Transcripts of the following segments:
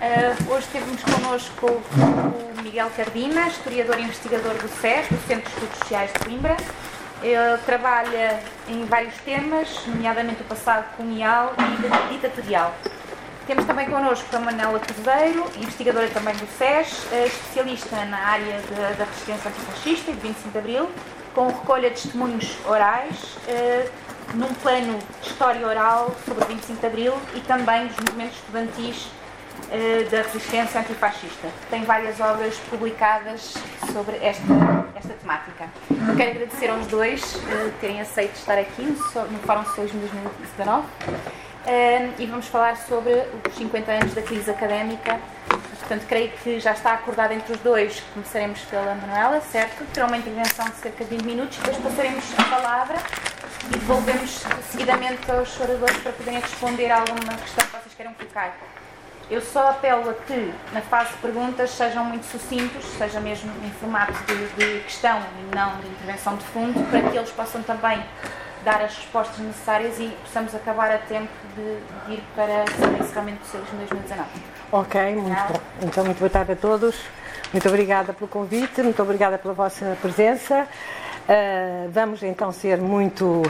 Uh, hoje temos connosco o Miguel Cardina, historiador e investigador do SES, do Centro de Estudos Sociais de Coimbra. Ele trabalha em vários temas, nomeadamente o passado colonial e ditatorial. Temos também connosco a Manela Cruzeiro, investigadora também do SES, especialista na área de, da resistência antifascista e de 25 de Abril, com recolha de testemunhos orais, uh, num plano de história oral sobre o 25 de Abril e também dos movimentos estudantis da resistência antifascista. Tem várias obras publicadas sobre esta, esta temática. Eu quero agradecer aos dois uh, terem aceito estar aqui no, no Fórum Socialismo 2019 uh, e vamos falar sobre os 50 anos da crise académica. Portanto, creio que já está acordado entre os dois. Começaremos pela Manuela, certo? Terá uma intervenção de cerca de 20 minutos, depois passaremos a palavra e devolvemos seguidamente aos oradores para poderem responder a alguma questão que vocês queiram colocar. Eu só apelo a que, na fase de perguntas, sejam muito sucintos, seja mesmo em formato de, de questão e não de intervenção de fundo, para que eles possam também dar as respostas necessárias e possamos acabar a tempo de, de ir para o encerramento do Socialismo 2019. Ok, muito bom. Então, muito boa tarde a todos. Muito obrigada pelo convite, muito obrigada pela vossa presença. Uh, vamos então ser muito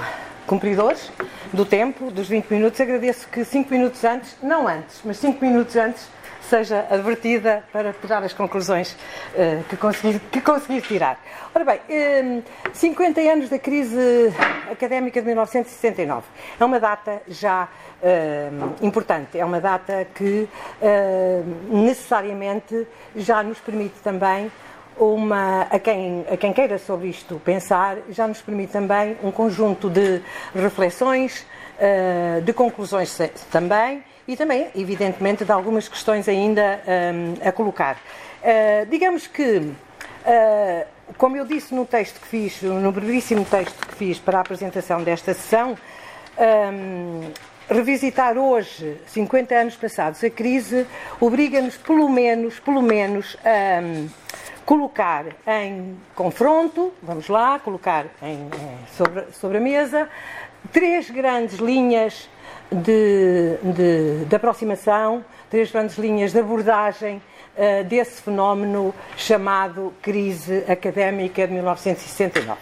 cumpridores do tempo, dos 20 minutos. Agradeço que 5 minutos antes, não antes, mas 5 minutos antes, seja advertida para tirar as conclusões uh, que, conseguir, que conseguir tirar. Ora bem, uh, 50 anos da crise académica de 1969. É uma data já uh, importante, é uma data que necessariamente já nos permite também uma, a, quem, a quem queira sobre isto pensar, já nos permite também um conjunto de reflexões, uh, de conclusões também e também, evidentemente, de algumas questões ainda eh, a colocar. Uh, digamos que, como eu disse no texto que fiz, no brevíssimo texto que fiz para a apresentação desta sessão, revisitar hoje, 50 anos passados, a crise obriga-nos, pelo menos, pelo menos, a. Colocar em confronto, vamos lá, colocar em, sobre, sobre a mesa, três grandes linhas de, de, de aproximação, três grandes linhas de abordagem uh, desse fenómeno chamado crise académica de 1969.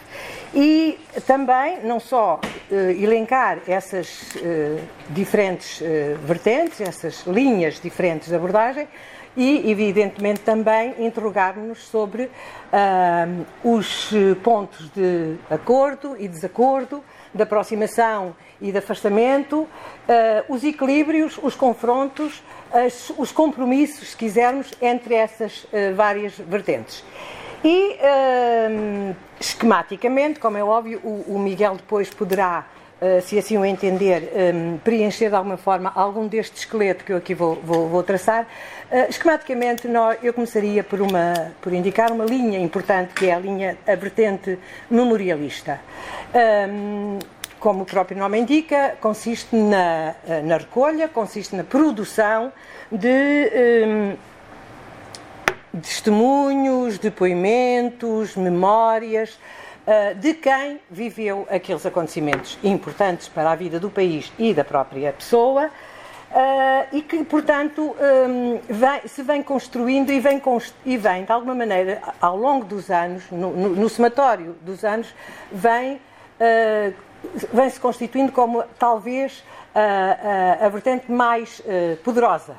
E também, não só uh, elencar essas uh, diferentes vertentes, essas linhas diferentes de abordagem, e, evidentemente, também interrogar-nos sobre uh, os pontos de acordo e desacordo, de aproximação e de afastamento, uh, os equilíbrios, os confrontos, as, os compromissos, se quisermos, entre essas uh, várias vertentes. E, esquematicamente, como é óbvio, o, o Miguel depois poderá se assim o entender, um, preencher de alguma forma algum deste esqueleto que eu aqui vou, vou, vou traçar. Uh, esquematicamente, eu começaria por, uma, por indicar uma linha importante, que é a linha, a vertente memorialista. Um, como o próprio nome indica, consiste na, eh, na recolha, consiste na produção de. Um, testemunhos, depoimentos, memórias, eh, de quem viveu aqueles acontecimentos importantes para a vida do país e da própria pessoa. Uh, e que, portanto, vem, se vem construindo e vem, e vem, de alguma maneira, ao longo dos anos, no, no, somatório dos anos, vem, uh, vem se constituindo como talvez uh, a vertente mais poderosa,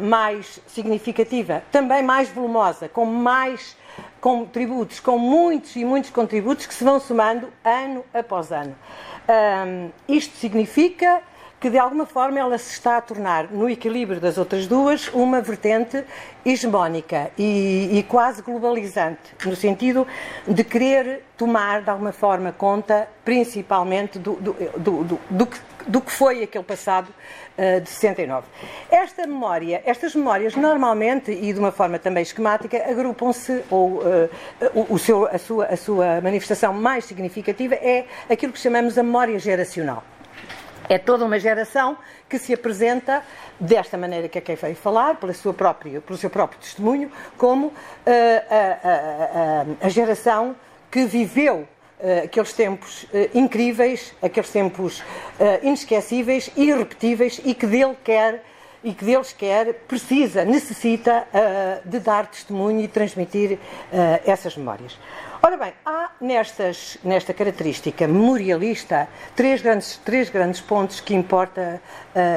mais significativa, também mais volumosa, com mais contributos, com muitos e muitos contributos que se vão somando ano após ano. Um, isto significa que de alguma forma ela se está a tornar, no equilíbrio das outras duas, uma vertente hegemónica e, e, quase globalizante, no sentido de querer tomar de alguma forma conta, principalmente, do, do, do, do, que, do que foi aquele passado uh, de 69. Esta memória, estas memórias normalmente, e de uma forma também esquemática, agrupam-se, ou uh, o, seu, a, sua, a sua manifestação mais significativa é aquilo que chamamos a memória geracional. É toda uma geração que se apresenta desta maneira que a quem veio falar, pela sua própria, pelo seu próprio testemunho, como uh, a, a, geração que viveu uh, aqueles tempos uh, incríveis, aqueles tempos inesquecíveis, irrepetíveis e que dele quer e que deles quer, precisa, necessita de dar testemunho e transmitir essas memórias. Ora bem, há nestas, nesta característica memorialista três grandes, três grandes pontos que importa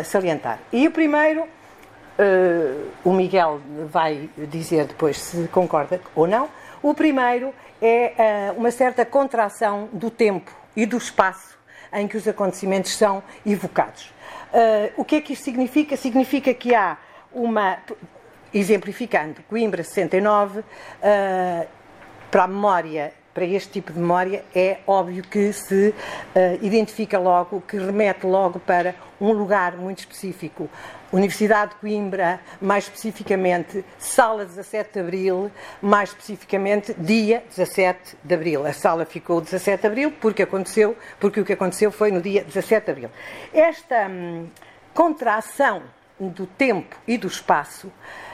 salientar. E o primeiro uh, o Miguel vai dizer depois se concorda ou não. O primeiro é uh, uma certa contração do tempo e do espaço em que os acontecimentos são evocados. Uh, o que é que isto significa? Significa que há uma. Exemplificando, Coimbra 69, uh, para a memória para este tipo de memória, é óbvio que se uh, identifica logo, que remete logo para um lugar muito específico. Universidade de Coimbra, mais especificamente, sala 17 de Abril, mais especificamente, dia 17 de Abril. A sala ficou 17 de Abril porque aconteceu, porque o que aconteceu foi no dia 17 de Abril. Esta hum, contração do tempo e do espaço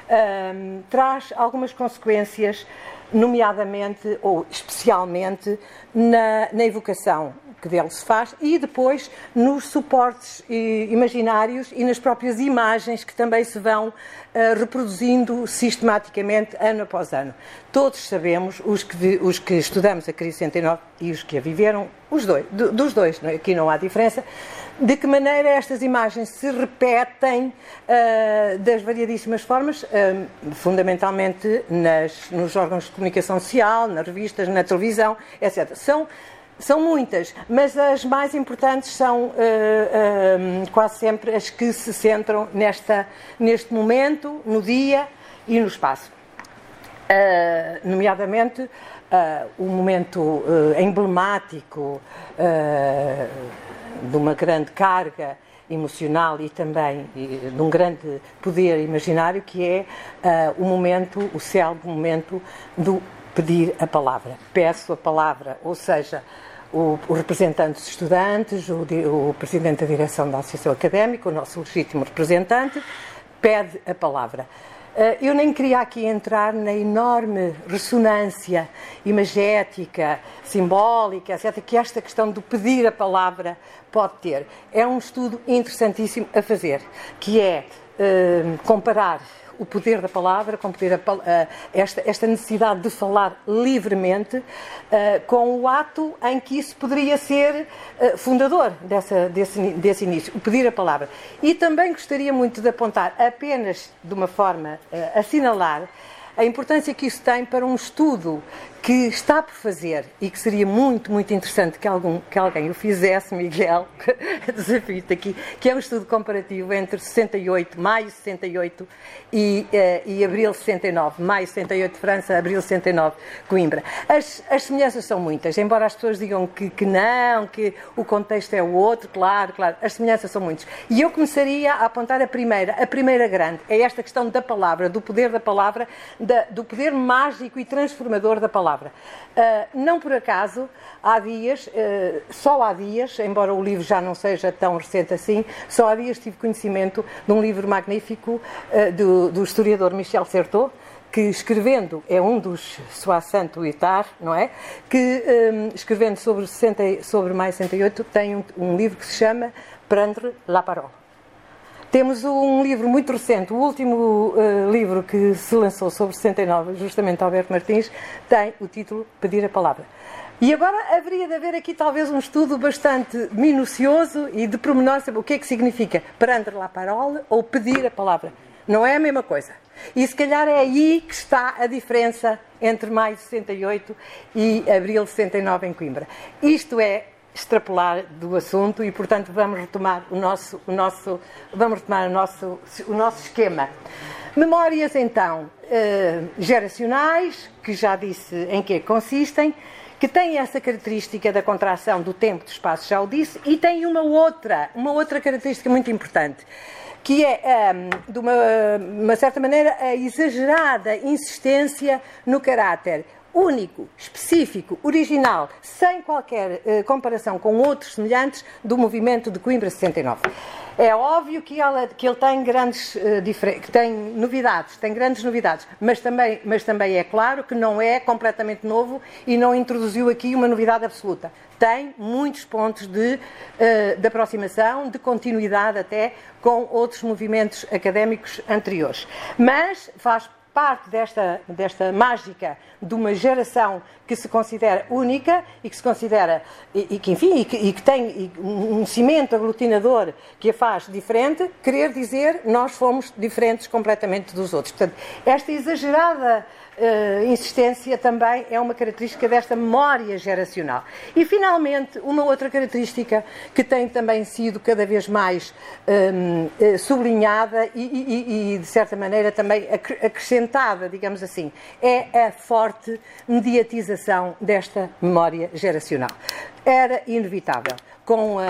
hum, traz algumas consequências nomeadamente ou especialmente na, na evocação que dele se faz e depois nos suportes imaginários e nas próprias imagens que também se vão uh, reproduzindo sistematicamente ano após ano. Todos sabemos, os que, os que estudamos a crise 69 e os que a viveram, os dois, do, dos dois, é? aqui não há diferença, de que maneira estas imagens se repetem uh, das variadíssimas formas, uh, fundamentalmente nas, nos órgãos de comunicação social, nas revistas, na televisão, etc. São, são muitas, mas as mais importantes são uh, quase sempre as que se centram nesta, neste momento, no dia e no espaço. nomeadamente, o momento emblemático de uma grande carga emocional e também de um grande poder imaginário, que é uh, o momento, o célebre momento do pedir a palavra. Peço a palavra, ou seja, o, o representante dos estudantes, o, o presidente da direção da Associação Académica, o nosso legítimo representante, pede a palavra. Eh, eu nem queria aqui entrar na enorme ressonância imagética, simbólica, etc., que esta questão do pedir a palavra pode ter. É um estudo interessantíssimo a fazer, que é uh, comparar o poder da palavra, com poder a, uh, esta, esta, necessidade de falar livremente, uh, com o ato em que isso poderia ser uh, fundador dessa, desse, desse início, o pedir a palavra. E também gostaria muito de apontar, apenas de uma forma assinalar, a importância que isso tem para um estudo que está por fazer e que seria muito, muito interessante que, algum, que alguém o fizesse, Miguel, desafio-te aqui, que é um estudo comparativo entre 68, maio 68 e, uh, e abril 69. Maio 68 França, abril 69 Coimbra. As, as semelhanças são muitas, embora as pessoas digam que, que não, que o contexto é o outro, claro, claro, as semelhanças são muitas. E eu começaria a apontar a primeira, a primeira grande, é esta questão da palavra, do poder da palavra, da, do poder mágico e transformador da palavra. Uh, não por acaso, há dias, uh, só há dias, embora o livro já não seja tão recente assim, só há dias tive conhecimento de um livro magnífico uh, do, do, historiador Michel Certeau, que escrevendo, é um dos Soissant Uitar, não é? Que um, escrevendo sobre, 60, sobre mais 68 tem um, um livro que se chama Prendre la parole. Temos um livro muito recente, o último uh, livro que se lançou sobre 69, justamente Alberto Martins, tem o título Pedir a Palavra. E agora haveria de haver aqui talvez um estudo bastante minucioso e de pormenor sobre o que é que significa prendre la parole ou pedir a palavra. Não é a mesma coisa. E se calhar é aí que está a diferença entre maio de 68 e abril de 69 em Coimbra. Isto é extrapolar do assunto e, portanto, vamos retomar o nosso, o nosso, vamos retomar o nosso, o nosso esquema. Memórias, então, eh, geracionais, que já disse em que consistem, que têm essa característica da contração do tempo do espaço, já o disse, e tem uma outra, uma outra característica muito importante, que é, ehm, de uma, uma certa maneira, a exagerada insistência no caráter único, específico, original, sem qualquer uh, comparação com outros semelhantes do movimento de Coimbra 69. É óbvio que, ela, que ele tem grandes uh, que tem novidades, tem grandes novidades, mas também, mas também é claro que não é completamente novo e não introduziu aqui uma novidade absoluta. Tem muitos pontos de, uh, de aproximação, de continuidade até com outros movimentos académicos anteriores. Mas faz parte desta, desta mágica de uma geração que se considera única e que se considera, e, e que, enfim, e que, e que tem um cimento aglutinador que a faz diferente, querer dizer nós fomos diferentes completamente dos outros. Portanto, esta exagerada uh, insistência também é uma característica desta memória geracional. E, finalmente, uma outra característica que tem também sido cada vez mais um, eh, sublinhada e, e, e, de certa maneira, também acrescentada, digamos assim, é a forte mediatização desta memória geracional. Era inevitável com uh,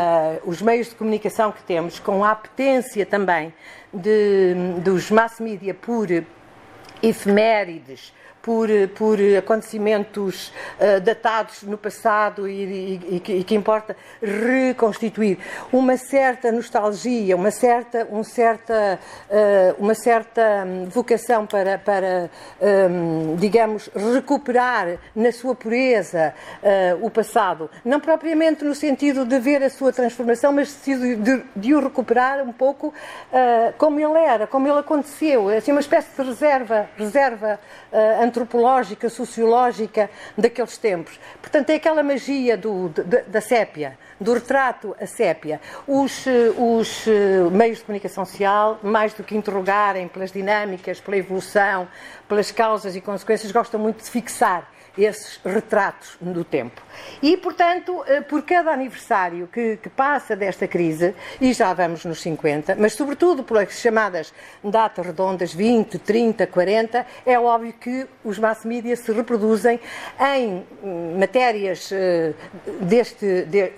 os meios de comunicação que temos, com a apetência também de, dos mass media por efemérides, por, por acontecimentos uh, datados no passado e, e, e, que, e, que, importa reconstituir uma certa nostalgia, uma certa, um certa, uh, uma certa hum, vocação para, para um, digamos, recuperar na sua pureza uh, o passado. Não propriamente no sentido de ver a sua transformação, mas de, de, de o recuperar um pouco como ele era, como ele aconteceu. Assim, uma espécie de reserva, reserva uh, antropológica, sociológica daqueles tempos. Portanto, é aquela magia do, de, da sépia, do retrato a sépia. Os, eh, os eh, meios de comunicação social, mais do que interrogarem pelas dinâmicas, pela evolução, pelas causas e consequências, gostam muito de fixar esses retratos do tempo. E, portanto, eh, por cada aniversário que, que, passa desta crise, e já vamos nos 50, mas sobretudo pelas chamadas datas redondas 20, 30, 40, é óbvio que os mass media se reproduzem em hum, matérias eh, deste, de,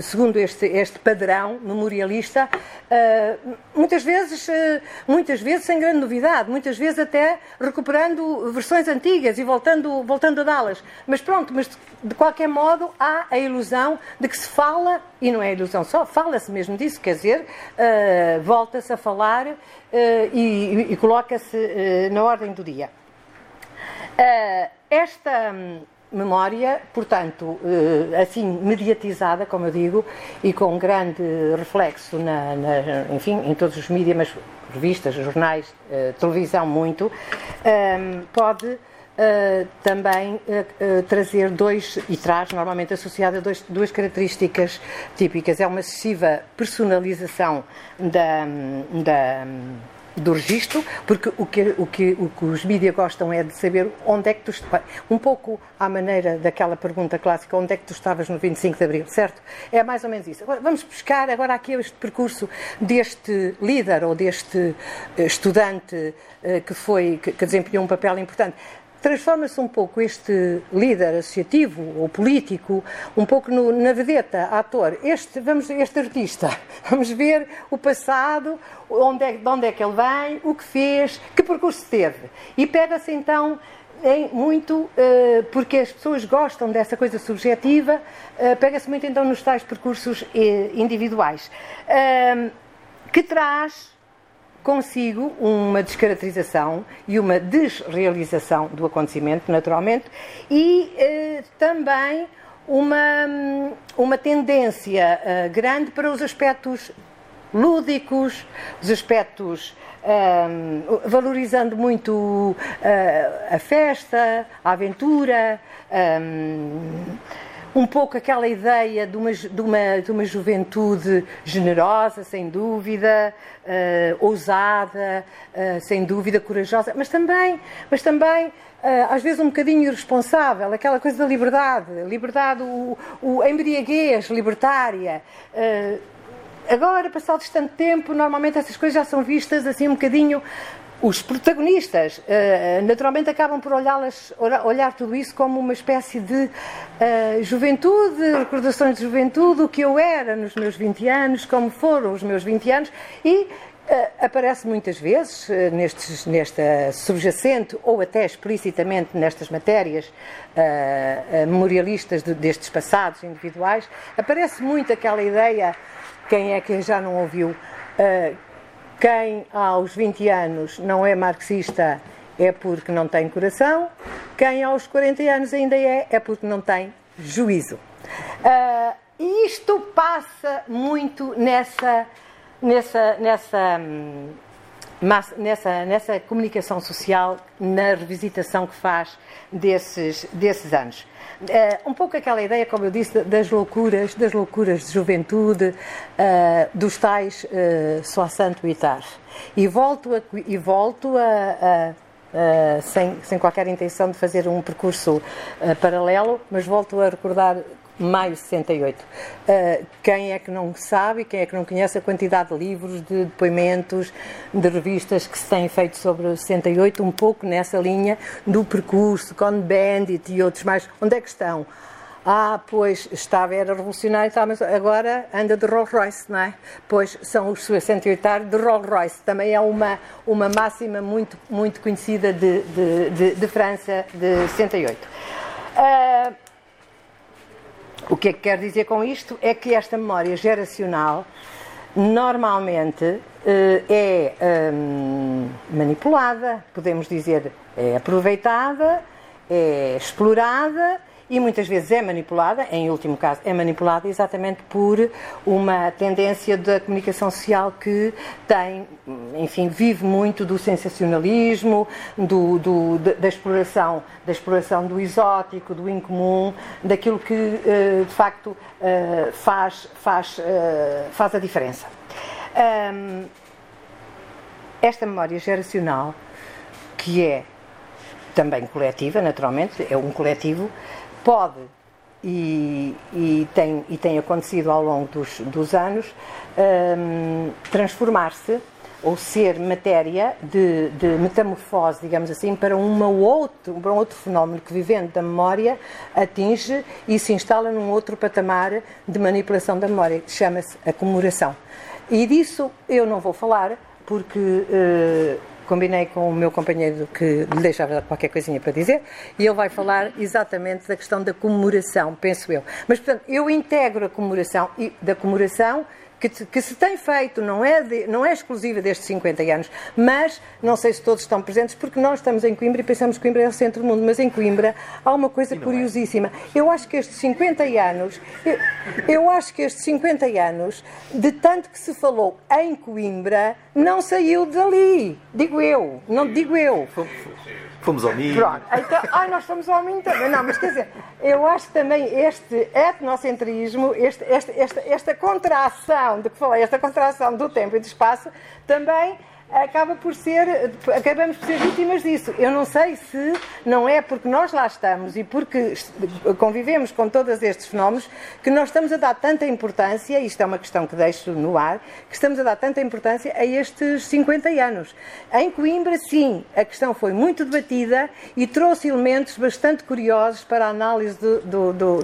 segundo este, este padrão memorialista, eh, muitas vezes, muitas vezes sem grande novidade, muitas vezes até recuperando versões antigas e voltando, voltando a Mas pronto, mas de qualquer modo há a ilusão de que se fala, e não é ilusão só, fala-se mesmo disso, quer dizer, uh, volta-se a falar uh, e, e coloca-se uh, na ordem do dia. esta hum, memória, portanto, assim mediatizada, como eu digo, e com grande reflexo, na, na, enfim, em todos os mídias, mas revistas, jornais, televisão muito, pode Uh, também uh, trazer dois, e traz normalmente associada dois, duas características típicas. É uma excessiva personalização da, da, do registro, porque o que, o, que, o que os mídias gostam é de saber onde é que tu um pouco à maneira daquela pergunta clássica, onde é que tu estavas no 25 de Abril, certo? É mais ou menos isso. Agora, vamos buscar agora aqui este percurso deste líder ou deste estudante que foi, que, que desempenhou um papel importante transforma-se um pouco este líder associativo ou político um pouco no, na vedeta, ator. Este, vamos, este artista, vamos ver o passado, onde é, de onde é que ele vem, o que fez, que percurso teve. E pega-se então em muito, uh, porque as pessoas gostam dessa coisa subjetiva, uh, pega-se muito então nos tais percursos uh, individuais, que traz consigo uma descaracterização e uma desrealização do acontecimento, naturalmente, e eh, também uma, uma tendência eh, grande para os aspectos lúdicos, os aspectos um, eh, valorizando muito uh, a festa, a aventura. Um, um pouco aquela ideia de uma, de uma, de uma juventude generosa, sem dúvida, uh, ousada, uh, sem dúvida, corajosa, mas também, mas também uh, às vezes um bocadinho irresponsável, aquela coisa da liberdade, liberdade, o, o embriaguez libertária. Agora, passado tanto tempo, normalmente essas coisas já são vistas assim um bocadinho os protagonistas uh, naturalmente acabam por olhá-las, olhar tudo isso como uma espécie de uh, juventude, recordações de juventude, o que eu era nos meus 20 anos, como foram os meus 20 anos, e Uh, aparece muitas vezes uh, nestes, nesta subjacente ou até explicitamente nestas matérias uh, memorialistas de, destes passados individuais, aparece muito aquela ideia, quem é que já não ouviu, quem aos 20 anos não é marxista é porque não tem coração, quem aos 40 anos ainda é, é porque não tem juízo. e isto passa muito nessa nessa, nessa, hum, nessa, nessa comunicação social, na revisitação que faz desses, desses anos. Uh, um pouco aquela ideia, como eu disse, das loucuras, das loucuras de juventude, uh, dos tais uh, só santo e tar. E volto a, e volto a, a Uh, sem, sem qualquer intenção de fazer um percurso paralelo, mas volto a recordar maio de 68. Uh, quem é que não sabe, quem é que não conhece a quantidade de livros, de depoimentos, de revistas que se têm feito sobre o 68, um pouco nessa linha do percurso, Con Bandit e outros mais. Onde é que estão? Ah, pois estava, era revolucionário, tá, mas agora anda de Rolls Royce, não é? Pois são os 68 de Rolls Royce. Também é uma, uma máxima muito, muito conhecida de, de, de, de França de 68. Uh, o que é que quer dizer com isto? É que esta memória geracional normalmente eh, é hum, manipulada, podemos dizer, é aproveitada, é explorada e muitas vezes é manipulada, em último caso, é manipulada exatamente por uma tendência da comunicação social que tem, enfim, vive muito do sensacionalismo, do, do, da, exploração, da exploração do exótico, do incomum, daquilo que eh, de facto eh, faz, faz, eh, faz a diferença. Esta memória geracional, que é também coletiva, naturalmente, é um coletivo, pode e, e, tem, e tem acontecido ao longo dos, dos anos um, transformar-se ou ser matéria de, de, metamorfose, digamos assim, para, uma outro, para um outro fenómeno que, vivendo da memória, atinge e se instala num outro patamar de manipulação da memória, que chama-se a comemoração. E disso eu não vou falar, porque uh, combinei com o meu companheiro que lhe deixava qualquer coisinha para dizer e ele vai falar exatamente da questão da comemoração, penso eu. Mas, portanto, eu integro a comemoração e da comemoração que, que, se tem feito, não é, de, não é exclusiva destes 50 anos, mas não sei se todos estão presentes, porque nós estamos em Coimbra e pensamos que Coimbra é o centro do mundo, mas em Coimbra há uma coisa é. curiosíssima. É. Eu acho que estes 50 anos, eu, eu acho que estes 50 anos, de tanto que se falou em Coimbra, não saiu dali. Digo eu, não digo eu. Fomos ao Minho. Pronto, então, ai, nós fomos ao Minho também. Não, mas quer dizer, eu acho que também este etnocentrismo, este, este, esta, esta contração de que falei, esta contração do tempo e do espaço, também acaba por ser, acabamos por ser vítimas disso. Eu não sei se não é porque nós lá estamos e porque convivemos com todos estes fenómenos que nós estamos a dar tanta importância, isto é uma questão que deixo no ar, que estamos a dar tanta importância a estes 50 anos. Em Coimbra, sim, a questão foi muito debatida e trouxe elementos bastante curiosos para a análise do, do,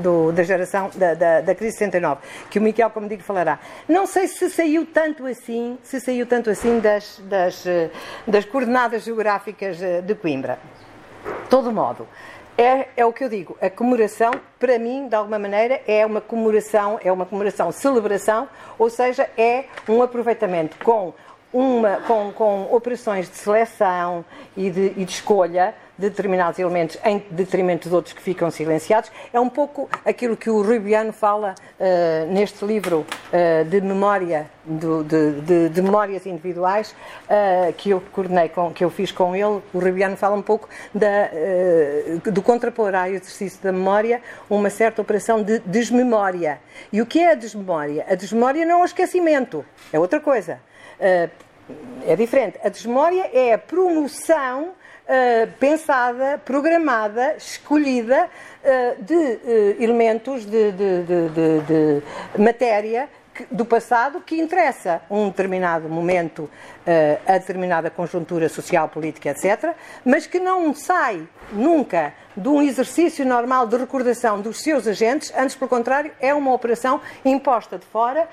do, da geração da, da, da crise 69, que o Miquel, como digo, falará. Não sei se saiu tanto assim, se saiu tanto assim da das, das, eh, das coordenadas geográficas eh, de Coimbra. De todo modo, é, é, o que eu digo, a comemoração, para mim, de alguma maneira, é uma comemoração, é uma comemoração, celebração, ou seja, é um aproveitamento com, uma, com, com operações de seleção e de, e de escolha determinados elementos em detrimento de outros que ficam silenciados. É um pouco aquilo que o Rubiano fala uh, neste livro uh, de memória, do, de, de, de, memórias individuais, uh, que eu coordenei, com, que eu fiz com ele. O Rubiano fala um pouco da, do contrapor ao exercício da memória uma certa operação de desmemória. E o que é a desmemória? A desmemória não é o esquecimento, é outra coisa. é diferente. A desmemória é a promoção uh, pensada, programada, escolhida uh, de uh, elementos de, de, de, de matéria do passado que interessa um determinado momento, a determinada conjuntura social, política, etc., mas que não sai nunca de um exercício normal de recordação dos seus agentes, antes, pelo contrário, é uma operação imposta de fora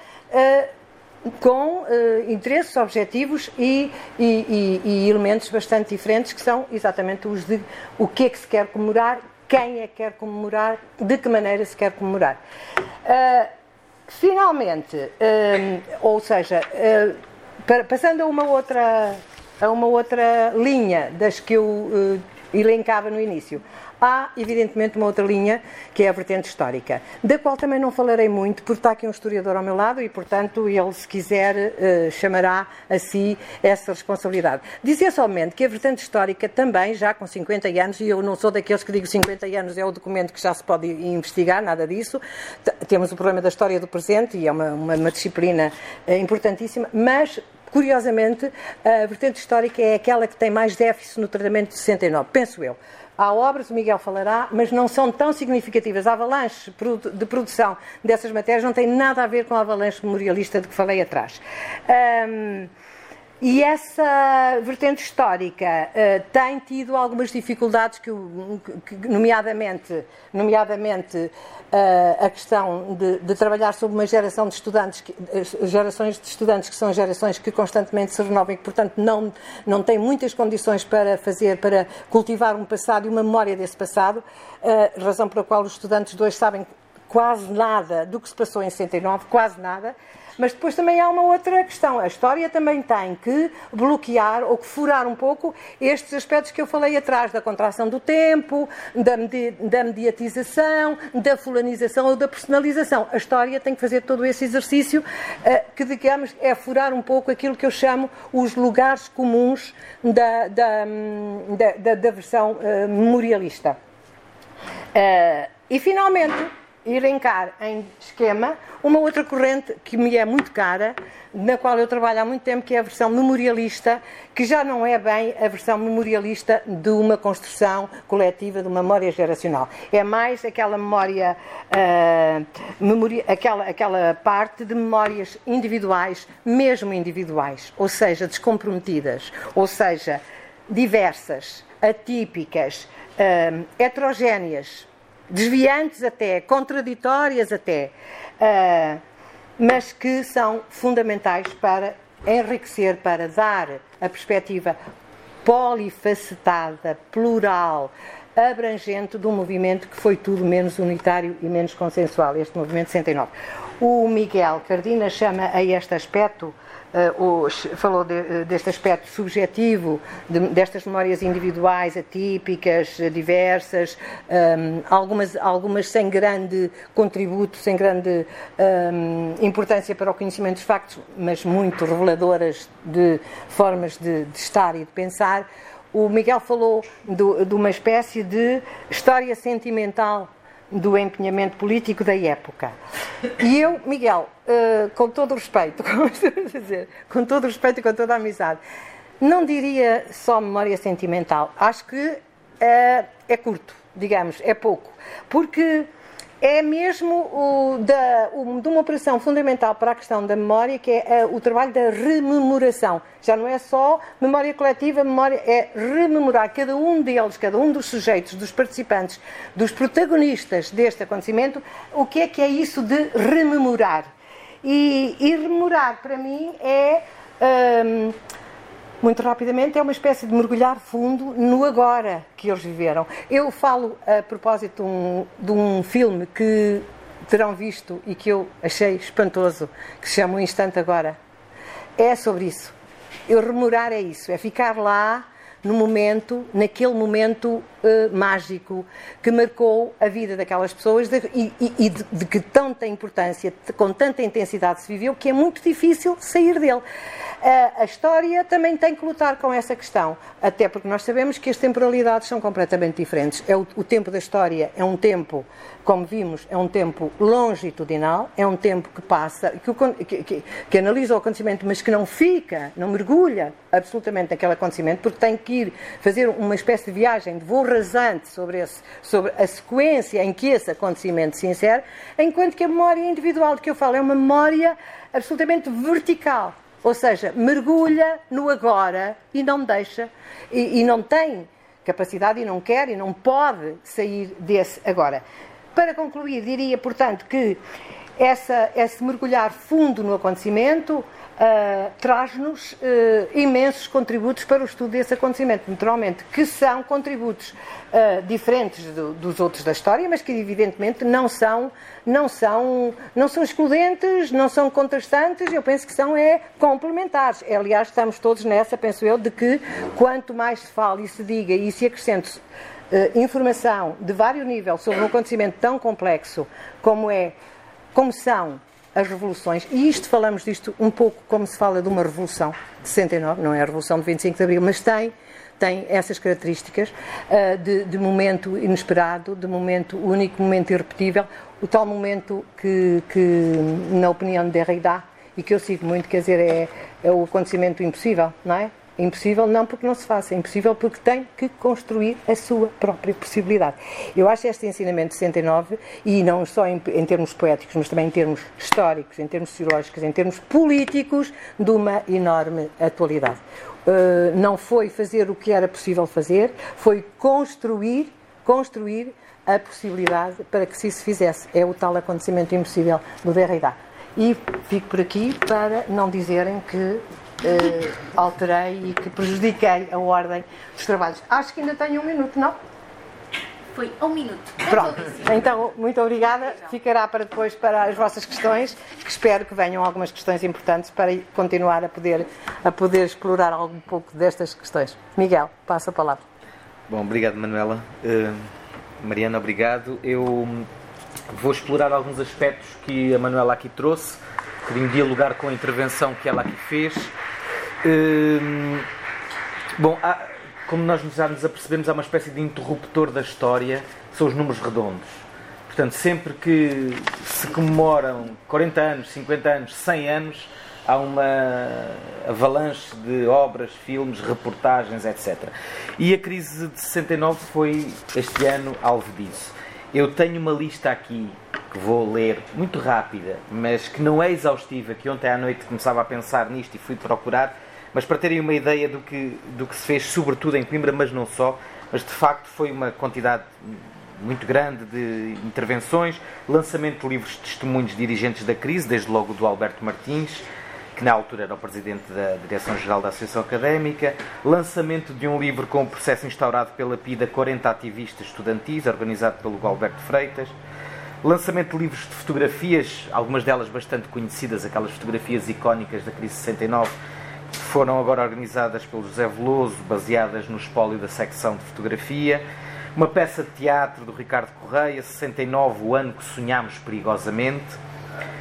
com uh, interesses, objetivos e, e, e, e, elementos bastante diferentes, que são exatamente os de o que é que se quer comemorar, quem é que quer comemorar, de que maneira se quer comemorar. Uh, finalmente, uh, ou seja, para, passando a uma outra a uma outra linha das que eu elencava no início. Há, evidentemente, uma outra linha, que é a vertente histórica, da qual também não falarei muito, porque está aqui um historiador ao meu lado e, portanto, ele, se quiser, uh, chamará a si essa responsabilidade. Dizer somente que a vertente histórica também, já com 50 anos, e eu não sou daqueles que digo 50 anos é o documento que já se pode investigar, nada disso, temos o problema da história do presente e é uma, uma, uma disciplina uh, importantíssima, mas Curiosamente, a vertente histórica é aquela que tem mais déficit no tratamento de 69, penso eu. Há obras, o Miguel falará, mas não são tão significativas. A avalanche de produção dessas matérias não tem nada a ver com a avalanche memorialista de que falei atrás. Um, e essa vertente histórica uh, tem tido algumas dificuldades, que, que nomeadamente, nomeadamente uh, a questão de, de, trabalhar sobre uma geração de estudantes, que, uh, gerações de estudantes que são gerações que constantemente se renovam e que, portanto, não, não têm muitas condições para fazer, para cultivar um passado e uma memória desse passado, razão pela qual os estudantes hoje sabem quase nada do que se passou em 69, quase nada. Mas depois também há uma outra questão. A história também tem que bloquear ou que furar um pouco estes aspectos que eu falei atrás, da contração do tempo, da, medi da mediatização, da fulanização ou da personalização. A história tem que fazer todo esse exercício uh, que, digamos, é furar um pouco aquilo que eu chamo os lugares comuns da, da, da, da versão uh, memorialista. Uh, e, finalmente, elencar em esquema uma outra corrente que me é muito cara, na qual eu trabalho há muito tempo, que é a versão memorialista, que já não é bem a versão memorialista de uma construção coletiva, de uma memória geracional. É mais aquela memória, uh, aquela, aquela parte de memórias individuais, mesmo individuais, ou seja, descomprometidas, ou seja, diversas, atípicas, uh, heterogéneas desviantes até, contraditórias até, uh, mas que são fundamentais para enriquecer, para dar a perspectiva polifacetada, plural, abrangente um movimento que foi tudo menos unitário e menos consensual, este movimento 69. O Miguel Cardina chama a este aspecto uh, falou de, eh, deste aspecto subjetivo, de, destas memórias individuais, atípicas, diversas, um, algumas, algumas sem grande contributo, sem grande um, importância para o conhecimento dos factos, mas muito reveladoras de formas de, de estar e de pensar. O Miguel falou do, de uma espécie de história sentimental do empenhamento político da época. E eu, Miguel, uh, com todo o respeito, dizer, com todo o respeito e com toda a amizade, não diria só memória sentimental. Acho que uh, é curto, digamos, é pouco. Porque é mesmo o, da, o, de uma operação fundamental para a questão da memória, que é uh, o trabalho da rememoração. Já não é só memória coletiva, memória é rememorar cada um deles, cada um dos sujeitos, dos participantes, dos protagonistas deste acontecimento, o que é que é isso de rememorar. E, e rememorar, para mim, é. Um, muito rapidamente, é uma espécie de mergulhar fundo no agora que eles viveram. Eu falo a propósito de um, de um filme que terão visto e que eu achei espantoso, que se chama O Instante Agora. É sobre isso. Eu rememorar é isso, é ficar lá no momento, naquele momento uh, mágico que marcou a vida daquelas pessoas de, e, e de, de, que tanta importância, de, com tanta intensidade se viveu, que é muito difícil sair dele. Uh, a história também tem que lutar com essa questão, até porque nós sabemos que as temporalidades são completamente diferentes. É o, o tempo da história é um tempo como vimos, é um tempo longitudinal, é um tempo que passa, que, que, que, que, analisa o acontecimento, mas que não fica, não mergulha absolutamente naquele acontecimento, porque tem que ir fazer uma espécie de viagem de voo rasante sobre, esse, sobre a sequência em que esse acontecimento se insere, enquanto que a memória individual de que eu falo é uma memória absolutamente vertical. Ou seja, mergulha no agora e não deixa, e, e não tem capacidade e não quer e não pode sair desse agora. Para concluir, diria, portanto, que essa, esse mergulhar fundo no acontecimento uh, traz-nos uh, imensos contributos para o estudo desse acontecimento, naturalmente, que são contributos uh, diferentes do, dos outros da história, mas que evidentemente não são, não, são, não são excludentes, não são contrastantes, eu penso que são é, complementares. Aliás, estamos todos nessa, penso eu, de que quanto mais se fala e se diga e se acrescente informação de vários níveis sobre um acontecimento tão complexo como é como são as revoluções, e isto falamos disto um pouco como se fala de uma revolução de 69, não é a revolução de 25 de Abril, mas tem, tem essas características uh, de, de, momento inesperado, de momento único, momento irrepetível, o tal momento que, que na opinião de Derrida, e que eu sigo muito, quer dizer, é, é o acontecimento impossível, não é? Impossível não porque não se faça, é impossível porque tem que construir a sua própria possibilidade. Eu acho este ensinamento de 69, e não só em, em termos poéticos, mas também em termos históricos, em termos sociológicos, em termos políticos, de uma enorme atualidade. Uh, não foi fazer o que era possível fazer, foi construir, construir a possibilidade para que se isso fizesse. É o tal acontecimento impossível do Derrida. E fico por aqui para não dizerem que uh, alterei e que prejudiquei a ordem dos trabalhos. Acho que ainda tenho um minuto, não? Foi um minuto. Pronto, então muito obrigada. Ficará para depois para as vossas questões, que espero que venham algumas questões importantes para continuar a poder, a poder explorar um pouco destas questões. Miguel, passa a palavra. Bom, obrigado Manuela. Uh, Mariana, obrigado. Eu vou explorar alguns aspectos que a Manuela aqui trouxe, queria dialogar com a intervenção que ela aqui fez Hum, bom, há, como nós já nos apercebemos, há uma espécie de interruptor da história, são os números redondos. Portanto, sempre que se comemoram 40 anos, 50 anos, 100 anos, há uma avalanche de obras, filmes, reportagens, etc. E a crise de 69 foi este ano alvo disso. Eu tenho uma lista aqui que vou ler muito rápida, mas que não é exaustiva, que ontem à noite começava a pensar nisto e fui procurar mas para terem uma ideia do que, do que se fez, sobretudo em Coimbra, mas não só, mas de facto foi uma quantidade muito grande de intervenções, lançamento de livros de testemunhos de dirigentes da crise, desde logo do Alberto Martins, que na altura era o presidente da Direção-Geral da Associação Académica, lançamento de um livro com o processo instaurado pela PIDA 40 ativistas estudantis, organizado pelo Alberto Freitas, lançamento de livros de fotografias, algumas delas bastante conhecidas, aquelas fotografias icónicas da crise 69, foram agora organizadas pelo José Veloso, baseadas no espólio da secção de fotografia. Uma peça de teatro do Ricardo Correia, 69, o ano que sonhámos perigosamente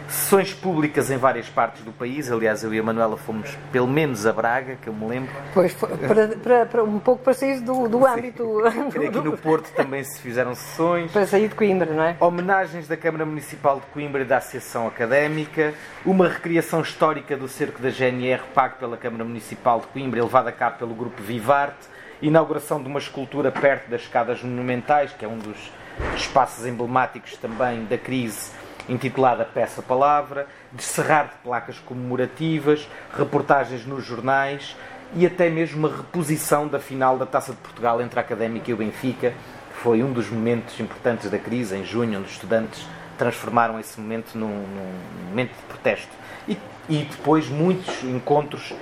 sessões públicas em várias partes do país. Aliás, eu e a Manuela fomos pelo menos a Braga, que eu me lembro. Pois, para, para, para um pouco para sair do, do âmbito. Aqui no Porto também se fizeram sessões. Para sair de Coimbra, não é? Homenagens da Câmara Municipal de Coimbra e da Associação Académica. Uma recriação histórica do cerco da GNR, pago pela Câmara Municipal de Coimbra, levada a cabo pelo Grupo Vivarte. Inauguração de uma escultura perto das escadas monumentais, que é um dos espaços emblemáticos também da crise intitulada Peça Palavra, descerrar de placas comemorativas, reportagens nos jornais e até mesmo uma reposição da final da Taça de Portugal entre a Académica e o Benfica, que foi um dos momentos importantes da crise, em junho, onde os estudantes transformaram esse momento num, num momento de protesto. E, e depois muitos encontros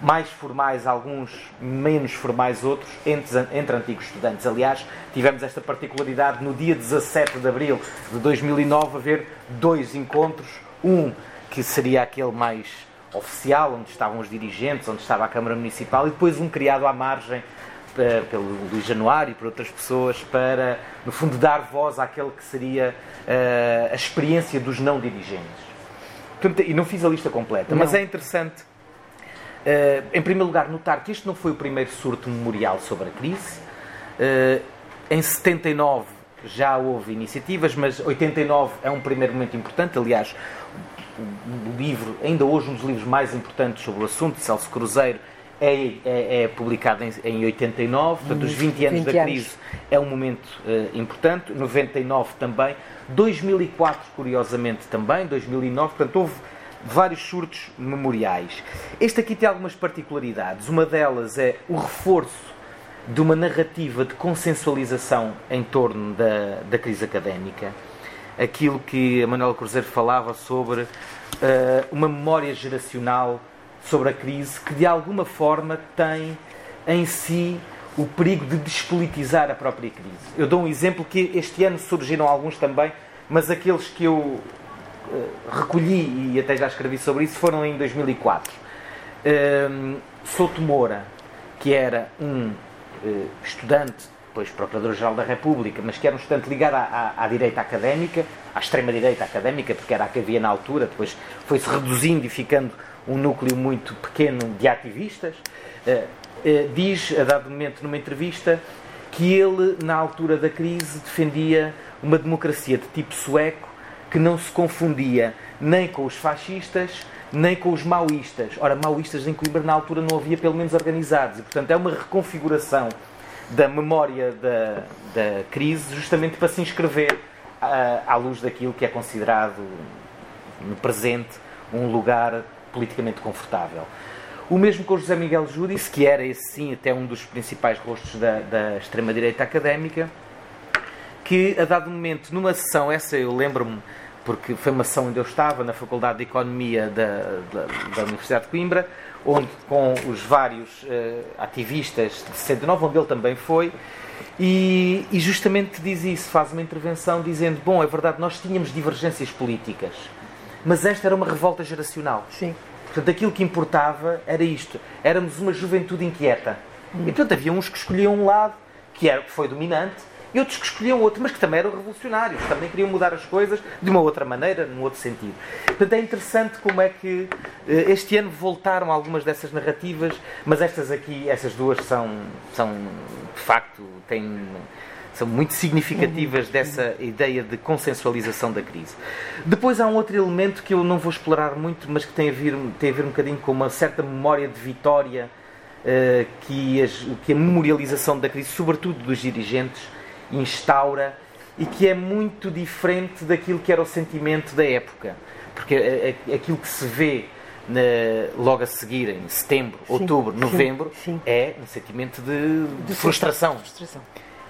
mais formais, alguns menos formais, outros, entre, entre antigos estudantes. Aliás, tivemos esta particularidade no dia 17 de abril de 2009, haver dois encontros. Um que seria aquele mais oficial, onde estavam os dirigentes, onde estava a Câmara Municipal, e depois um criado à margem eh, pelo Luís Januário e por outras pessoas para, no fundo, dar voz àquele que seria uh, a experiência dos não dirigentes. Portanto, e não fiz a lista completa, não. mas é interessante em primeiro lugar, notar que este não foi o primeiro surto memorial sobre a crise. Uh, em 79 já houve iniciativas, mas 89 é um primeiro momento importante. Aliás, o, livro, ainda hoje um dos livros mais importantes sobre o assunto, Celso Cruzeiro, é, é, é publicado em, em 89, portanto, os 20 anos 20 da crise anos. é um momento uh, importante, 99 também, 2004, curiosamente, também, 2009, portanto, houve vários surtos memoriais. Este aqui tem algumas particularidades. Uma delas é o reforço de uma narrativa de consensualização em torno da, da crise académica. aquilo que a Manuela Cruzeiro falava sobre uh, uma memória geracional sobre a crise que de alguma forma tem em si o perigo de despolitizar a própria crise. Eu dou um exemplo que este ano surgiram alguns também, mas aqueles que eu recolhi e até já escrevi sobre isso foram em 2004. Uh, Souto Moura, que era um uh, estudante, depois Procurador-Geral da República, mas que era um estudante ligado à, à, à direita académica, à extrema-direita académica, porque era a que havia na altura, depois foi-se reduzindo e ficando um núcleo muito pequeno de ativistas. Eh, diz, a dado momento, numa entrevista, que ele, na altura da crise, defendia uma democracia de tipo sueco que não se confundia nem com os fascistas, nem com os maoístas. Ora, maoístas em Coimbra, na altura, não havia pelo menos organizados. E, portanto, é uma reconfiguração da memória da, da crise, justamente para se inscrever à, à luz daquilo que é considerado, no presente, um lugar politicamente confortável. O mesmo com José Miguel Júdice, que era esse sim até um dos principais rostos da, da extrema-direita académica, que a dado momento, numa sessão, essa eu lembro-me, porque foi uma sessão onde eu estava, na Faculdade de Economia da, da, da Universidade de Coimbra, onde com os vários uh, ativistas de 69, onde ele também foi, e, e, justamente diz isso, faz uma intervenção dizendo, bom, é verdade, nós tínhamos divergências políticas, mas esta era uma revolta geracional. Sim. Portanto, aquilo que importava era isto. Éramos uma juventude inquieta. E, portanto, havia uns que escolhiam um lado, que, era, que foi dominante, e outros que escolhiam outro, mas que também eram revolucionários, também queriam mudar as coisas de uma outra maneira, num outro sentido. Portanto, é interessante como é que eh, este ano voltaram algumas dessas narrativas, mas estas aqui, essas duas são, são de facto, têm são muito significativas uhum. dessa ideia de consensualização da crise. Depois há um outro elemento que eu não vou explorar muito, mas que tem a ver, tem a, ver um bocadinho com uma certa memória de vitória uh, que, as, que a memorialização da crise, sobretudo dos dirigentes, instaura e que é muito diferente daquilo que era o sentimento da época. Porque aquilo que se vê na, logo a seguir, em setembro, sim, outubro, novembro, sim, sim. é um sentimento de, de, frustração. frustração.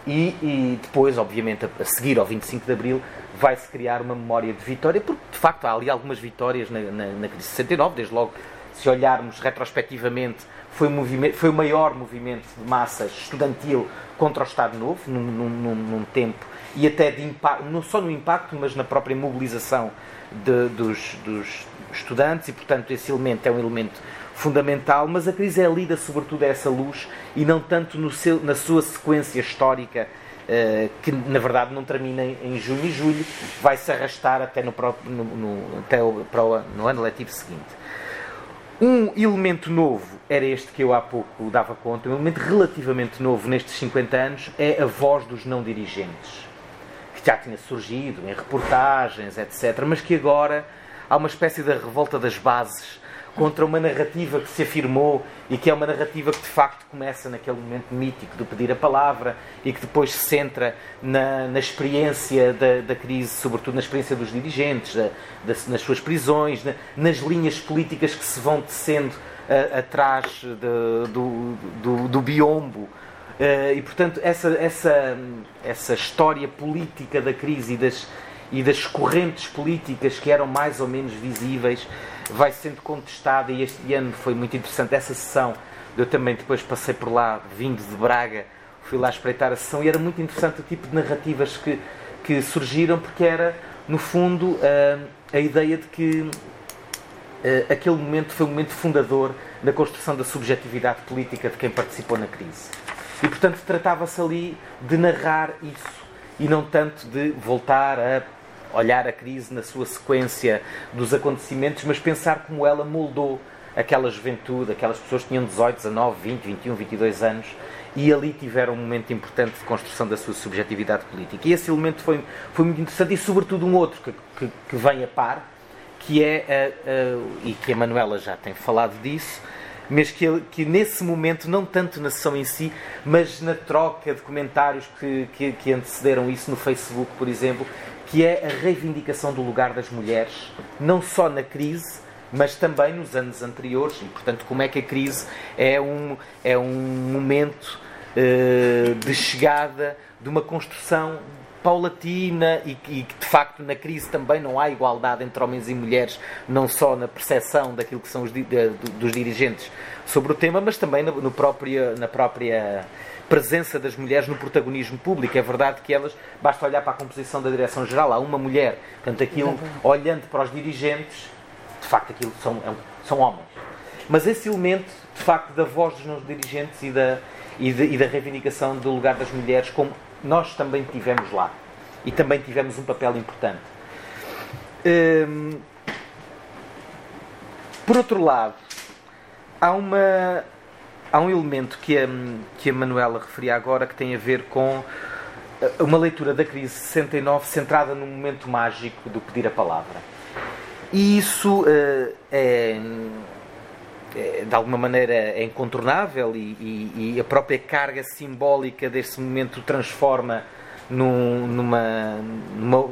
E, e depois, obviamente, a, a, seguir ao 25 de Abril, vai-se criar uma memória de vitória, porque de facto há ali algumas vitórias na, na, na crise de 69, desde logo, se olharmos retrospectivamente, foi, um foi o maior movimento de massas estudantil contra o Estado Novo, num, num, num tempo, e até de impacto, não só no impacto, mas na própria mobilização de, dos, dos estudantes, e portanto esse elemento é um elemento fundamental, mas a crise é lida sobretudo a essa luz e não tanto no seu, na sua sequência histórica, uh, que na verdade não termina em junho e julho, vai se arrastar até no, próprio, no, no, até o, para o, no ano letivo seguinte. Um elemento novo era este que eu há pouco dava conta, um elemento relativamente novo nestes 50 anos é a voz dos não dirigentes, que já tinha surgido em reportagens, etc., mas que agora há uma espécie de revolta das bases contra uma narrativa que se afirmou e que é uma narrativa que de facto começa naquele momento mítico do pedir a palavra e que depois se centra na, na experiência da, da, crise, sobretudo na experiência dos dirigentes, da, da, nas suas prisões, na, nas linhas políticas que se vão tecendo uh, atrás do, do, do biombo. Uh, e portanto, essa, essa, essa história política da crise e das, e das correntes políticas que eram mais ou menos visíveis vai sendo contestada e este ano foi muito interessante essa sessão. Eu também depois passei por lá, vindo de Braga, fui lá espreitar a sessão e era muito interessante o tipo de narrativas que, que surgiram, porque era, no fundo, a, a ideia de que aquele momento foi um momento fundador na construção da subjetividade política de quem participou na crise. E, portanto, tratava-se ali de narrar isso e não tanto de voltar a olhar a crise na sua sequência dos acontecimentos, mas pensar como ela moldou aquela juventude, aquelas pessoas que tinham 18, 19, 20, 21, 22 anos e ali tiveram um momento importante de construção da sua subjetividade política. E esse elemento foi, foi muito interessante e, sobretudo, um outro que, que, que vem a par, que é, e que a Manuela já tem falado disso, mas que, que nesse momento, não tanto na sessão em si, mas na troca de comentários que, que, que antecederam isso no Facebook, por exemplo, que é a reivindicação do lugar das mulheres, não só na crise, mas também nos anos anteriores. E, portanto, como é que a crise é um, é um momento uh, de chegada de uma construção paulatina e que de facto na crise também não há igualdade entre homens e mulheres, não só na percepção daquilo que são os dos dirigentes sobre o tema, mas também no próprio, na própria presença das mulheres no protagonismo público. É verdade que elas, basta olhar para a composição da direção-geral, há uma mulher, portanto, aquilo, olhando para os dirigentes, de facto, aquilo são, é são homens. Mas esse elemento, de facto, da voz dos nossos dirigentes e da, e, de, e da reivindicação do lugar das mulheres, como nós também tivemos lá. E também tivemos um papel importante. Hum, por outro lado, há, uma, há um elemento que a, que a Manuela referia agora que tem a ver com eh, uma leitura da crise 69 centrada no momento mágico do pedir a palavra. E isso uh, é, é, de alguma maneira é incontornável e, e, e, a própria carga simbólica desse momento transforma num, numa, numa,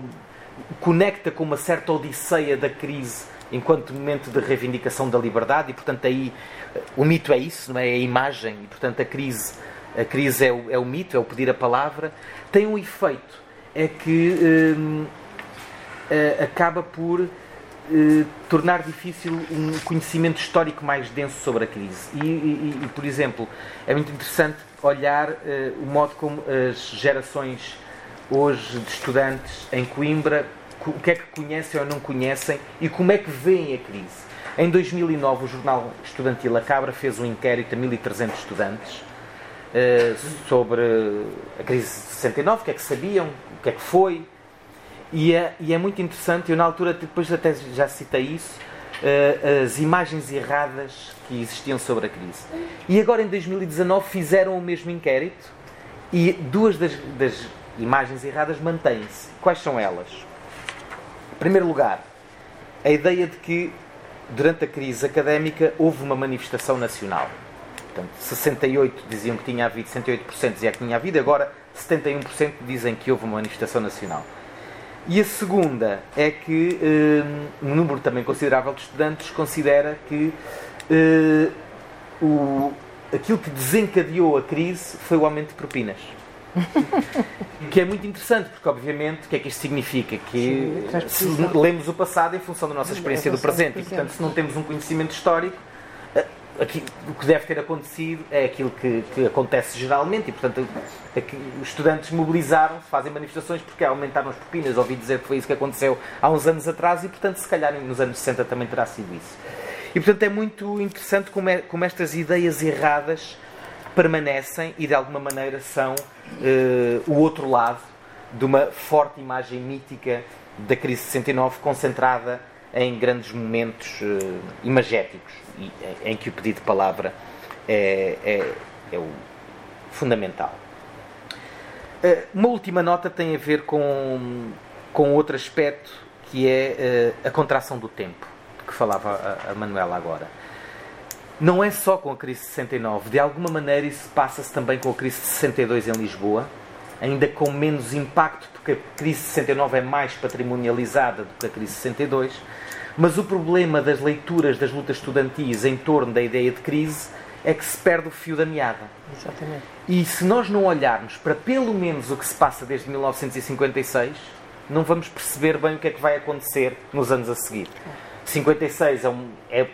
conecta com uma certa odisseia da crise enquanto momento de reivindicação da liberdade e portanto aí o mito é isso não é, é a imagem e portanto a crise a crise é o, é o mito é o pedir a palavra tem um efeito é que hum, eh, acaba por eh, tornar difícil um conhecimento histórico mais denso sobre a crise. E, e, e por exemplo, é muito interessante olhar eh, o modo como as gerações hoje de estudantes em Coimbra, o que é que conhecem ou não conhecem e como é que veem a crise. Em 2009, o jornal estudantil A Cabra fez um inquérito a 1.300 estudantes uh, sobre a crise de 69, o que é que sabiam, o que é que foi, e é, e é muito interessante, eu na altura, depois até já citei isso, uh, as imagens erradas que existiam sobre a crise. E agora em 2019 fizeram o mesmo inquérito e duas das, das imagens erradas mantêm-se. Quais são elas? Em primeiro lugar, a ideia de que durante a crise académica houve uma manifestação nacional. Portanto, 68 diziam que tinha havido, 68% diziam que tinha havido, agora 71% dizem que houve uma manifestação nacional. E a segunda é que um, um número também considerável de estudantes considera que uh, o, aquilo que desencadeou a crise foi o aumento de propinas. que é muito interessante, porque obviamente o que é que isto significa? Que Sim, lemos o passado em função da nossa experiência do presente, e portanto se não temos um conhecimento histórico, aqui, o que deve ter acontecido é aquilo que, que acontece geralmente e, portanto, aqui, os estudantes mobilizaram-se, fazem manifestações porque aumentaram as propinas. Ouvi dizer que foi isso que aconteceu há uns anos atrás e, portanto, se calhar nos anos 60 também terá sido isso. E, portanto, é muito interessante como, é, como estas ideias erradas permanecem e, de alguma maneira, são uh, o outro lado de uma forte imagem mítica da crise de 69 concentrada em grandes momentos uh, imagéticos em que o pedido de palavra é, é, é o fundamental. Eh, uma última nota tem a ver com, com outro aspecto que é eh, a contração do tempo, que falava a, a Manuela agora. Não é só com a crise de 69, de alguma maneira isso passa-se também com a crise de 62 em Lisboa, ainda com menos impacto, porque a crise de 69 é mais patrimonializada do que a crise de 62 mas o problema das leituras das lutas estudantis em torno da ideia de crise é que se perde o fio da meada. Exatamente. E se nós não olharmos para pelo menos o que se passa desde 1956, não vamos perceber bem o que é que vai acontecer nos anos a seguir. 56 é, um, é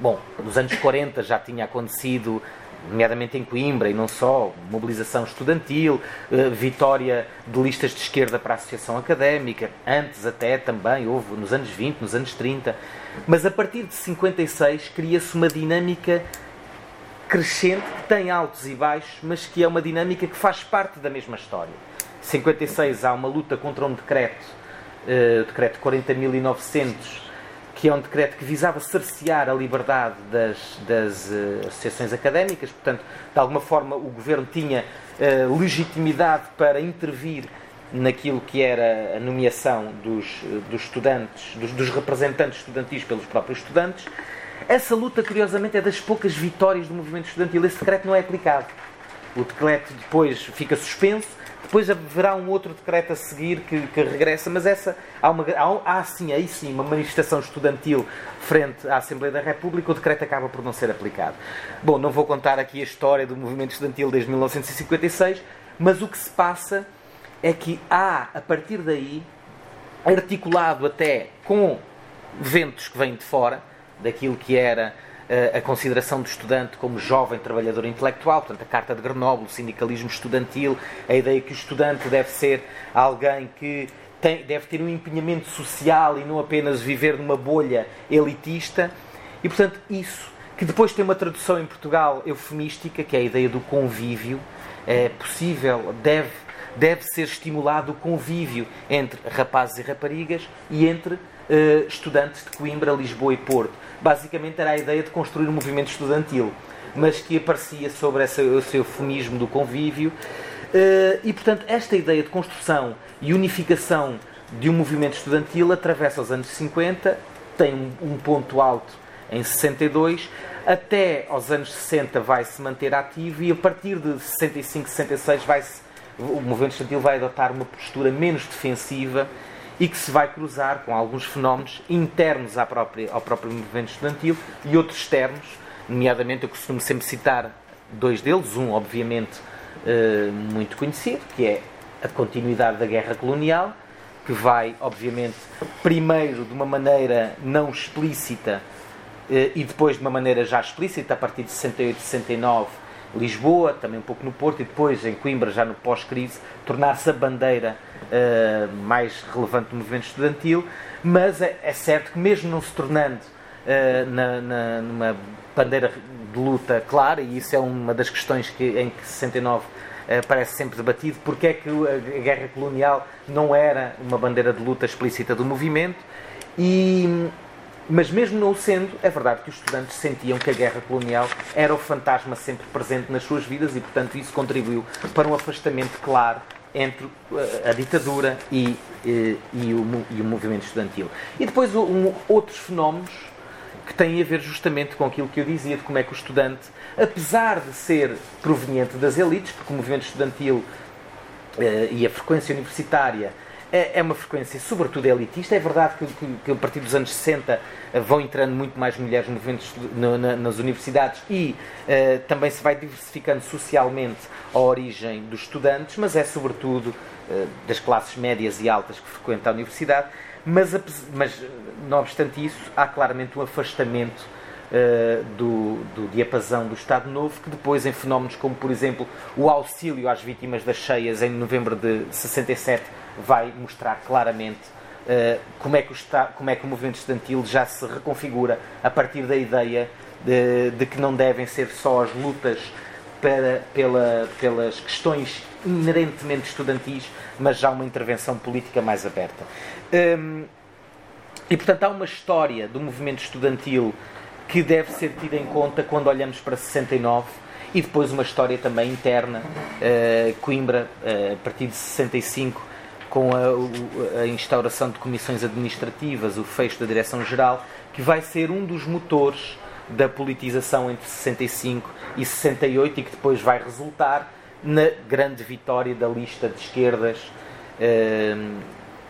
bom, nos anos 40 já tinha acontecido nomeadamente em Coimbra e não só, mobilização estudantil, eh, vitória de listas de esquerda para a associação académica, antes até também houve nos anos 20, nos anos 30, mas a partir de 56 cria-se uma dinâmica crescente que tem altos e baixos, mas que é uma dinâmica que faz parte da mesma história. Em 56 há uma luta contra um decreto, uh, o decreto 40.900 que é um decreto que visava cercear a liberdade das, das uh, associações académicas, portanto, de alguma forma o governo tinha uh, legitimidade para intervir naquilo que era a nomeação dos, dos estudantes, dos, dos representantes estudantis pelos próprios estudantes. Essa luta, curiosamente, é das poucas vitórias do movimento estudantil. Esse decreto não é aplicado. O decreto depois fica suspenso depois haverá um outro decreto a seguir que, que regressa, mas essa há, uma, há, há sim, aí sim, uma manifestação estudantil frente à Assembleia da República, o decreto acaba por não ser aplicado. Bom, não vou contar aqui a história do movimento estudantil desde 1956, mas o que se passa é que há, a partir daí, articulado até com ventos que vêm de fora, daquilo que era a consideração do estudante como jovem trabalhador intelectual, portanto, a Carta de Grenoble, o sindicalismo estudantil, a ideia que o estudante deve ser alguém que tem, deve ter um empenhamento social e não apenas viver numa bolha elitista. E, portanto, isso, que depois tem uma tradução em Portugal eufemística, que é a ideia do convívio, é possível, deve, deve ser estimulado o convívio entre rapazes e raparigas e entre uh, estudantes de Coimbra, Lisboa e Porto. Basicamente era a ideia de construir um movimento estudantil, mas que aparecia sobre esse, esse eufemismo do convívio. Uh, e, portanto, esta ideia de construção e unificação de um movimento estudantil atravessa os anos 50, tem um, um ponto alto em 62, até aos anos 60 vai se manter ativo e a partir de 65, 66 vai o movimento estudantil vai adotar uma postura menos defensiva e que se vai cruzar com alguns fenómenos internos própria, ao próprio movimento estudantil e outros externos, nomeadamente eu costumo sempre citar dois deles, um obviamente eh, muito conhecido, que é a continuidade da guerra colonial, que vai, obviamente, primeiro de uma maneira não explícita eh, e depois de uma maneira já explícita, a partir de 68, 69, Lisboa, também um pouco no Porto, e depois em Coimbra, já no pós-crise, tornar-se a bandeira uh, mais relevante do movimento estudantil, mas é, é certo que mesmo não se tornando uh, na, na, numa bandeira de luta clara, e isso é uma das questões que, em que 69 uh, parece sempre debatido, porque é que a guerra colonial não era uma bandeira de luta explícita do movimento, e mas mesmo não sendo, é verdade que os estudantes sentiam que a guerra colonial era o fantasma sempre presente nas suas vidas e, portanto, isso contribuiu para um afastamento claro entre eh, a ditadura e, e, eh, e, o, e o, movimento estudantil. E depois um, outros fenómenos que têm a ver justamente com aquilo que eu dizia, de como é que o estudante, apesar de ser proveniente das elites, porque o movimento estudantil eh, e a frequência universitária é, é uma frequência, sobretudo elitista. É verdade que, que, que, a partir dos anos 60 eh, vão entrando muito mais mulheres no no, na, nas universidades e uh, também se vai diversificando socialmente a origem dos estudantes, mas é sobretudo uh, das classes médias e altas que frequentam a universidade. Mas, mas não obstante isso, há claramente um afastamento uh, do, do diapasão do Estado Novo, que depois, em fenómenos como, por exemplo, o auxílio às vítimas das cheias em novembro de 67, vai mostrar claramente uh, como, é que o Estado, como é que o movimento estudantil já se reconfigura a partir da ideia de, de que não devem ser só as lutas para, pela, pelas questões inerentemente estudantis, mas já uma intervenção política mais aberta. Um, e, portanto, há uma história do movimento estudantil que deve ser tida em conta quando olhamos para 69 e depois uma história também interna. Uh, Coimbra, uh, a partir de 65, com a, a, instauração de comissões administrativas, o fecho da Direção-Geral, que vai ser um dos motores da politização entre 65 e 68 e que depois vai resultar na grande vitória da lista de esquerdas eh,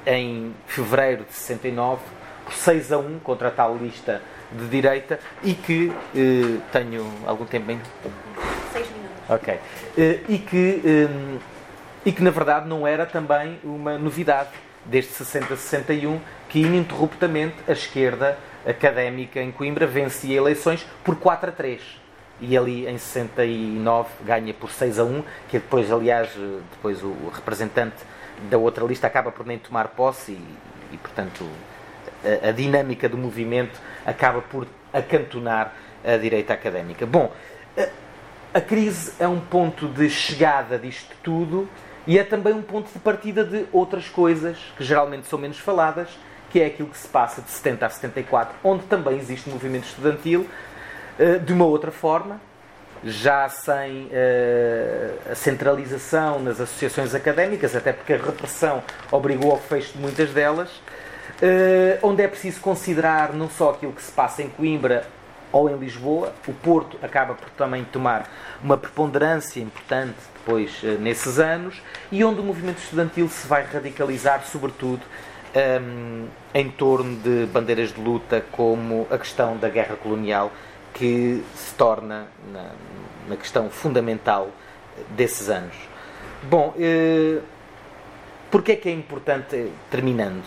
em fevereiro de 69, por 6 a 1 contra a tal lista de direita e que eh, tenho algum tempo em. 6 minutos. Ok. Eh, e que eh, e que na verdade não era também uma novidade desde 60 a 61 que ininterruptamente a esquerda académica em Coimbra vencia eleições por 4 a 3 e ali em 69 ganha por 6 a 1 que depois aliás depois o representante da outra lista acaba por nem tomar posse e, e portanto a, a dinâmica do movimento acaba por acantonar a direita académica. Bom, a, a crise é um ponto de chegada disto tudo e é também um ponto de partida de outras coisas que geralmente são menos faladas, que é aquilo que se passa de 70 a 74, onde também existe um movimento estudantil eh, de uma outra forma, já sem eh, a centralização nas associações académicas, até porque a repressão obrigou ao fecho de muitas delas, eh, onde é preciso considerar não só aquilo que se passa em Coimbra ou em Lisboa, o Porto acaba por também tomar uma preponderância importante depois eh, nesses anos e onde o movimento estudantil se vai radicalizar, sobretudo um, ehm, em torno de bandeiras de luta como a questão da guerra colonial, que se torna na, na questão fundamental desses anos. Bom, eh, Porquê é que é importante, terminando,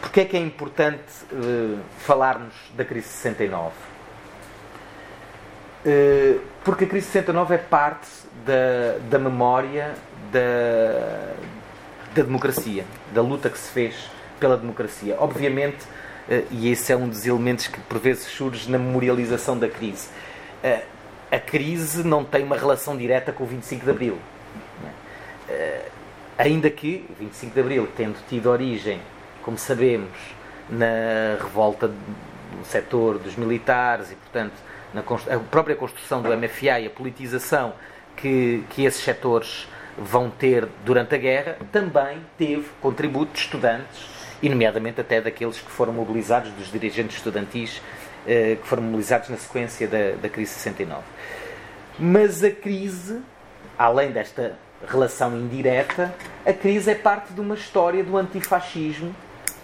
porquê é que é importante uh, falarmos da crise 69? Uh, porque a crise 69 é parte da, da memória da, da democracia, da luta que se fez pela democracia. Obviamente, uh, e esse é um dos elementos que por vezes surge na memorialização da crise, a crise não tem uma relação direta com o 25 de Abril. Ainda que 25 de Abril, tendo tido origem, como sabemos, na revolta do setor dos militares e, portanto, na a própria construção do MFA e a politização que, que esses setores vão ter durante a guerra, também teve contributo de estudantes, e nomeadamente até daqueles que foram mobilizados, dos dirigentes estudantis eh, que foram mobilizados na sequência da, da crise 69. Mas a crise, além desta relação indireta, a crise é parte de uma história do antifascismo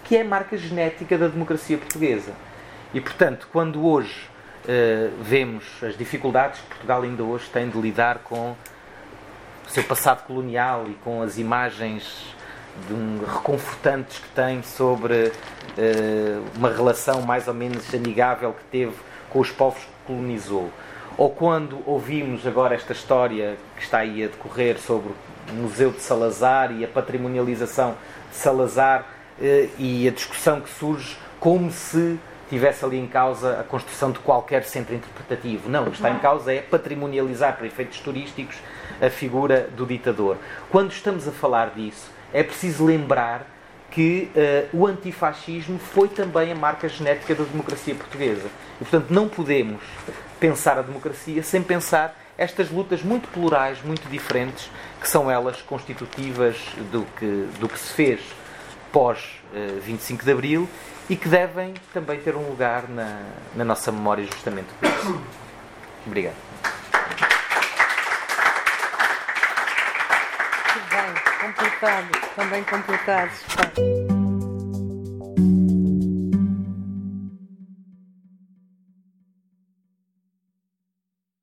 que é marca genética da democracia portuguesa. E, portanto, quando hoje vemos as dificuldades que Portugal ainda hoje tem de lidar com o seu passado colonial e com as imagens um, reconfortantes que tem sobre uh, uma relação mais ou menos amigável que teve com os povos que colonizou, ou quando ouvimos agora esta história que está aí a decorrer sobre o Museu de Salazar e a patrimonialização de Salazar eh, e a discussão que surge como se tivesse ali em causa a construção de qualquer centro interpretativo. Não, o que está em causa é patrimonializar para efeitos turísticos a figura do ditador. Quando estamos a falar disso, é preciso lembrar que uh, o antifascismo foi também a marca genética da democracia portuguesa. E, portanto, não podemos pensar a democracia sem pensar estas lutas muito plurais, muito diferentes, que são elas constitutivas do que, do que se fez pós uh, 25 de Abril e que devem também ter um lugar na, na nossa memória justamente por isso. Obrigado. Muito bem, completado, também completado.